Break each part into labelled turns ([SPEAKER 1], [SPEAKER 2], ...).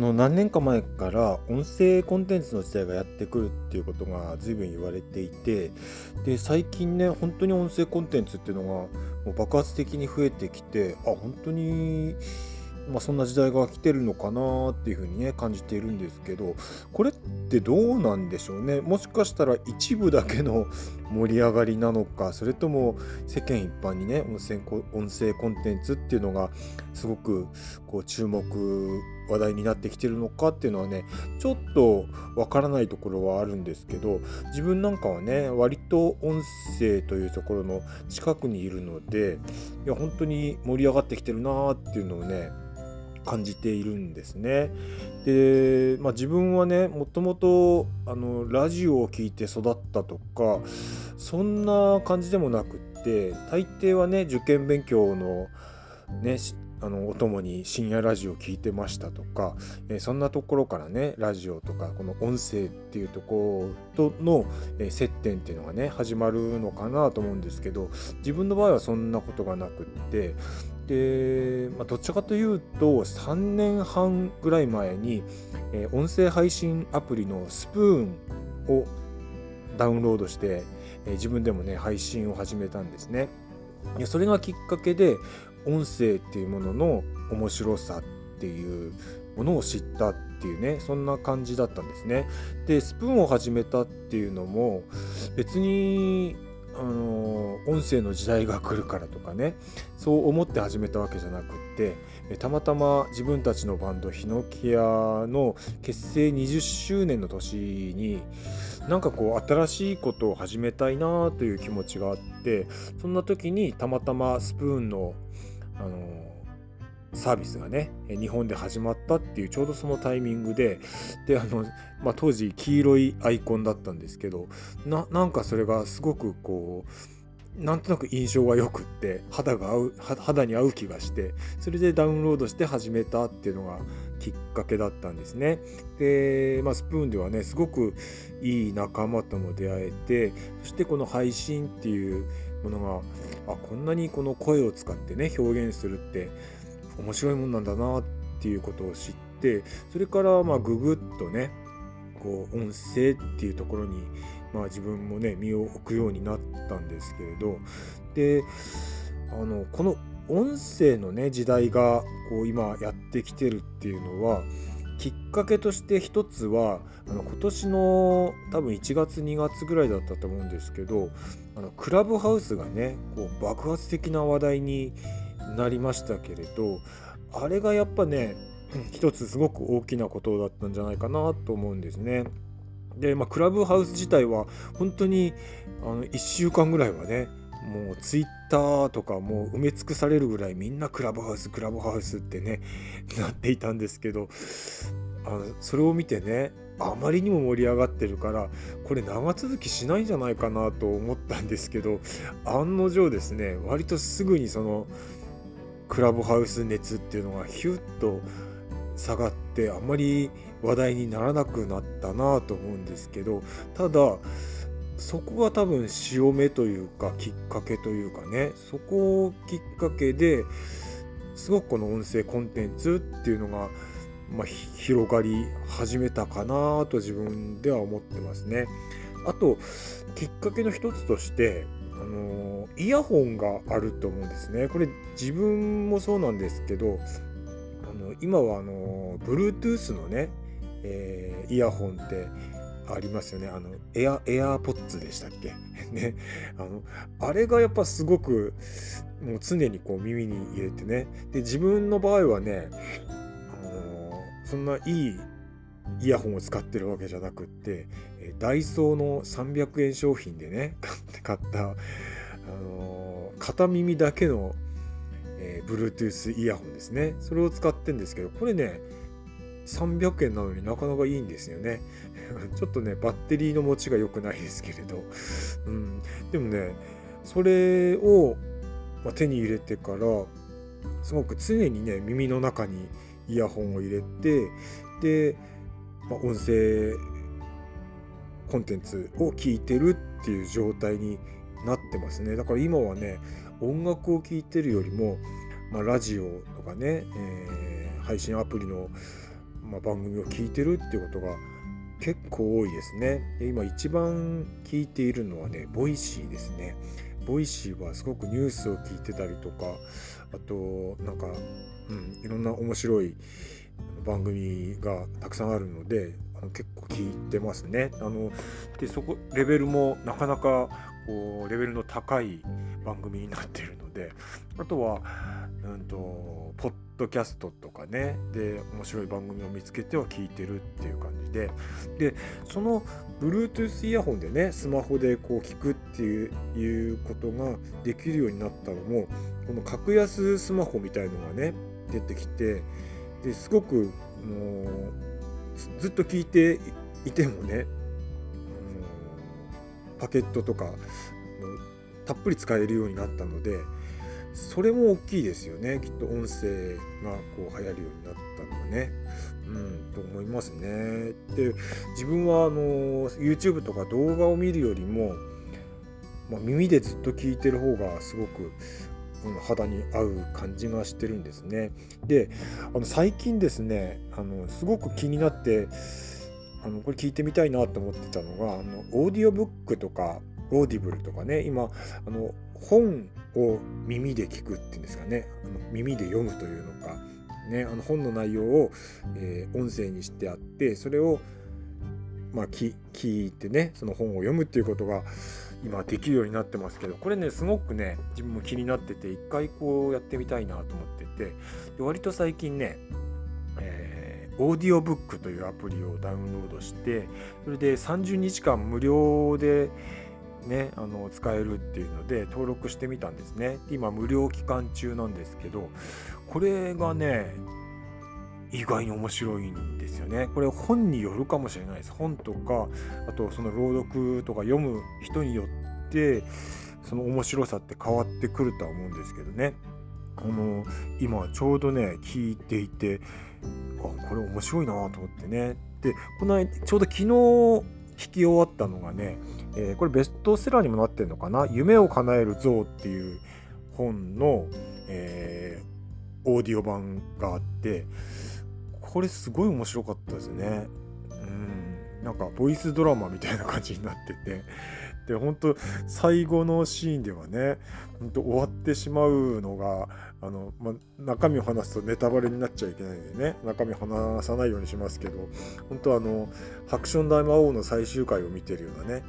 [SPEAKER 1] の何年か前から音声コンテンツの時代がやってくるっていうことが随分言われていてで最近ね本当に音声コンテンツっていうのがもう爆発的に増えてきてあ本当にまあ、そんな時代が来てるのかなっていうふうにね感じているんですけどこれってどうなんでしょうね。もしかしたら一部だけの盛り上がりなのかそれとも世間一般にね音声音声コンテンツっていうのがすごくこう注目話題になってきてるのかっていうのはねちょっとわからないところはあるんですけど自分なんかはね割と音声というところの近くにいるのでいや本当に盛り上がってきてるなーっていうのをね感じているんですね。で、まあ、自分はねもともとあのラジオを聴いて育ったとかそんな感じでもなくって大抵はね受験勉強のねあのお供に深夜ラジオ聞いてましたとか、えー、そんなところからねラジオとかこの音声っていうところとの、えー、接点っていうのがね始まるのかなと思うんですけど自分の場合はそんなことがなくってで、まあ、どっちかというと3年半ぐらい前に、えー、音声配信アプリのスプーンをダウンロードして、え自分でもね配信を始めたんですね。それがきっかけで音声っていうものの面白さっていうものを知ったっていうねそんな感じだったんですね。でスプーンを始めたっていうのも別にあの音声の時代が来るからとかねそう思って始めたわけじゃなくってたまたま自分たちのバンドヒノキアの結成20周年の年になんかこう新しいことを始めたいなという気持ちがあってそんな時にたまたまスプーンのあのサービスがね日本で始まったっていうちょうどそのタイミングでであの、まあ、当時黄色いアイコンだったんですけどななんかそれがすごくこうなんとなく印象が良くって肌が合う肌に合う気がしてそれでダウンロードして始めたっていうのがきっかけだったんですね。で、まあ、スプーンではねすごくいい仲間とも出会えてそしてこの配信っていうものがあこんなにこの声を使ってね表現するって面白いもんなんだなっていうことを知ってそれからまあググッとねこう音声っていうところにまあ自分もね身を置くようになったんですけれどであのこの音声のね時代がこう今やってきてるっていうのはきっかけとして一つはあの今年の多分1月2月ぐらいだったと思うんですけどあのクラブハウスがねこう爆発的な話題になりましたけれどあれがやっぱね一つすごく大きなことだったんじゃないかなと思うんですね。で、まあ、クラブハウス自体は本当にあの1週間ぐらいはねもうツイッターとかもう埋め尽くされるぐらいみんなクラブハウスクラブハウスってね なっていたんですけどあのそれを見てねあまりにも盛り上がってるからこれ長続きしないんじゃないかなと思ったんですけど案の定ですね割とすぐにそのクラブハウス熱っていうのがヒュッと下がっってあんまり話題にならなくなったなと思うんですけどただそこが多分潮目というかきっかけというかねそこをきっかけですごくこの音声コンテンツっていうのが、まあ、広がり始めたかなと自分では思ってますね。あときっかけの一つとしてあのイヤホンがあると思うんですね。これ自分もそうなんですけどの今はあの Bluetooth のね、えー、イヤホンってありますよね。あのエアエアーポッツでしたっけ？ね。あのあれがやっぱすごくもう常にこう耳に入れてね。で自分の場合はね、あのそんないいイヤホンを使ってるわけじゃなくってダイソーの300円商品でね買ったあの片耳だけの、Bluetooth イヤホンですね。それを使ってんですけどこれね300円なのになかなかいいんですよね。ちょっとねバッテリーの持ちが良くないですけれど、うん、でもねそれを、ま、手に入れてからすごく常にね耳の中にイヤホンを入れてでま、音声コンテンツを聞いてるっていう状態になってますね。だから今はね音楽を聴いてるよりも、まあ、ラジオとかね、えー、配信アプリの、まあ、番組を聞いてるっていうことが結構多いですね。で今一番聞いているのはね、 Voicyですね。 Voicyはすごくニュースを聞いてたりとか、あと、なんか、うん、いろんな面白い番組がたくさんあるので、あの結構聞いてますね。あのでそこレベルもなかなかこうレベルの高い番組になっているのであとは、うんと、ポッドキャストとかねで面白い番組を見つけては聞いてるっていう感じででその Bluetooth イヤホンでねスマホでこう聞くっていういうことができるようになったのもこの格安スマホみたいのがね出てきてですごくもうずっと聞いていてもねパケットとかたっぷり使えるようになったのでそれも大きいですよねきっと音声がこう流行るようになったのはね。うん、と思いますね。で自分はあの YouTube とか動画を見るよりも、まあ、耳でずっと聞いてる方がすごく肌に合う感じがしてるんですね。であの最近ですねあのすごく気になってあのこれ聞いてみたいなと思ってたのがあのオーディオブックとかオーディブルとかね今あの本を耳で聞くっていうんですかね。あの耳で読むというのか、ね、あの本の内容を、えー、音声にしてあってそれを、まあ、聞いてねその本を読むっていうことが今できるようになってますけどこれねすごくね自分も気になってて一回こうやってみたいなと思っててで割と最近ね、オーディオブックというアプリをダウンロードしてそれで30日間無料でね、あの使えるっていうので登録してみたんですね。今無料期間中なんですけどこれがね意外に面白いんですよね。これ本によるかもしれないです。本とかあとその朗読とか読む人によってその面白さって変わってくるとは思うんですけどね。あの今ちょうどね聞いていてあこれ面白いなと思ってね。でこの間ちょうど昨日聞き終わったのがね、えー、これベストセラーにもなってるのかな「夢を叶える像」っていう本の、えー、オーディオ版があってこれすごい面白かったですね。うん。なんかボイスドラマみたいな感じになってて。で本当最後のシーンではね本当終わってしまうのがあの、ま中身を話すとネタバレになっちゃいけないんでね中身話さないようにしますけど本当あの「ハクション大魔王」の最終回を見てるようなね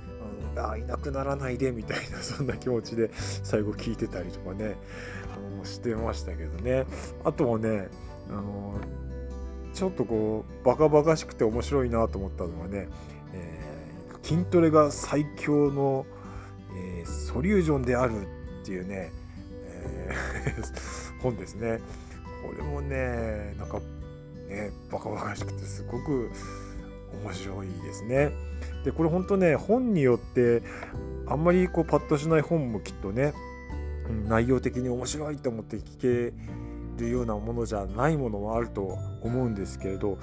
[SPEAKER 1] あいなくならないでみたいな そんな気持ちで最後聞いてたりとかねあのしてましたけどね。あとはねあのちょっとこうバカバカしくて面白いなと思ったのはね、筋トレが最強の、えー、ソリュージョンであるっていうね、えー、本ですね。これもね、なんかね、バカバカしくてすごく面白いですね。で、これ本当ね、本によってあんまりこうパッとしない本もきっとね、内容的に面白いと思って聞けるようなものじゃないものもあると思うんですけれど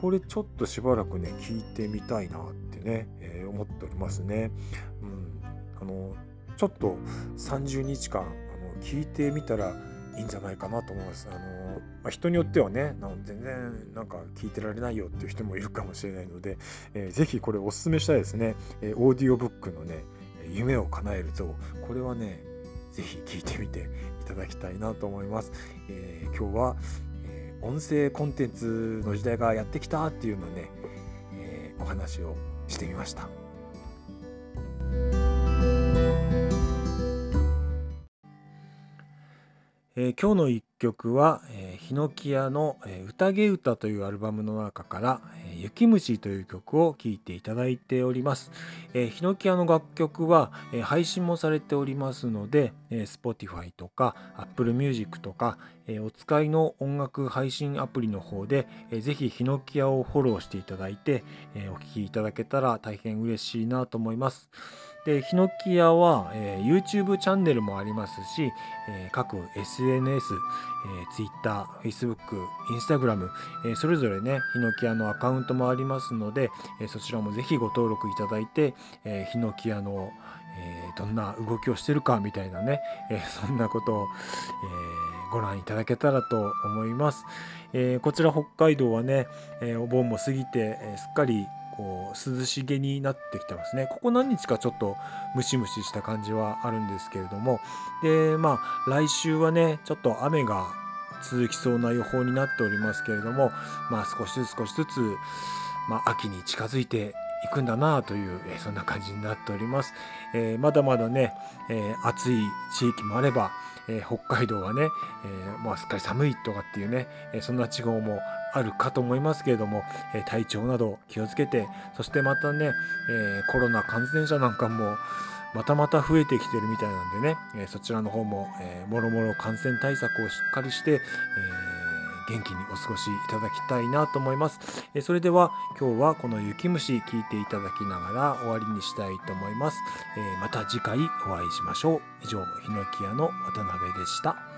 [SPEAKER 1] これちょっとしばらくね聞いてみたいなってね、えー、思っておりますね。うん、あのちょっと30日間あの聞いてみたらいいんじゃないかなと思います。あのまあ、人によってはね全然なんか聞いてられないよっていう人もいるかもしれないので、えー、ぜひこれおすすめしたいですね、えー、オーディオブックのね夢を叶える像これはねぜひ聞いてみていただきたいなと思います。えー、今日は、えー、音声コンテンツの時代がやってきたっていうのね、えー、お話をしてみました。えー、今日の一曲は、えー、ヒノキアの、えー、宴歌というアルバムの中から、雪虫という曲を聴いていただいております。えー、ヒノキ屋の楽曲は、えー、配信もされておりますので、えー、Spotify とか Apple Music とか、え、お使いの音楽配信アプリの方で、えー、ぜひヒノキアをフォローしていただいて、え、お聴きいただけたら大変嬉しいなと思います。でヒノキ屋は、えー、YouTube チャンネルもありますし、えー、各 SNS、えー、Twitter、Facebook、Instagram、えー、それぞれねヒノキ屋のアカウントもありますので、えー、そちらもぜひご登録いただいて、えー、ヒノキ屋の、えー、どんな動きをしてるかみたいなね、えー、そんなことを、えーご覧いただけたらと思います。えー、こちら北海道はね、えー、お盆も過ぎて、えすっかりこう涼しげになってきてますね。ここ何日かちょっとムシムシした感じはあるんですけれども、で、まあ来週はね、ちょっと雨が続きそうな予報になっておりますけれども、まあ少しずつ少しずつ、まあ、秋に近づいていくんだなという、えそんな感じになっております。え、まだまだね、え、暑い地域もあれば、え、北海道はね、えまあ、すっかり寒いとかっていうね、えそんな地方もあるかと思いますけれども、え体調など気をつけてそしてまたね、えコロナ感染者なんかもまたまた増えてきてるみたいなんでね、えそちらの方も、えもろもろ感染対策をしっかりして、え元気にお過ごしいただきたいなと思います。えそれでは今日はこの雪虫聞いていただきながら終わりにしたいと思います。えまた次回お会いしましょう。以上、ヒノキ屋の渡辺でした。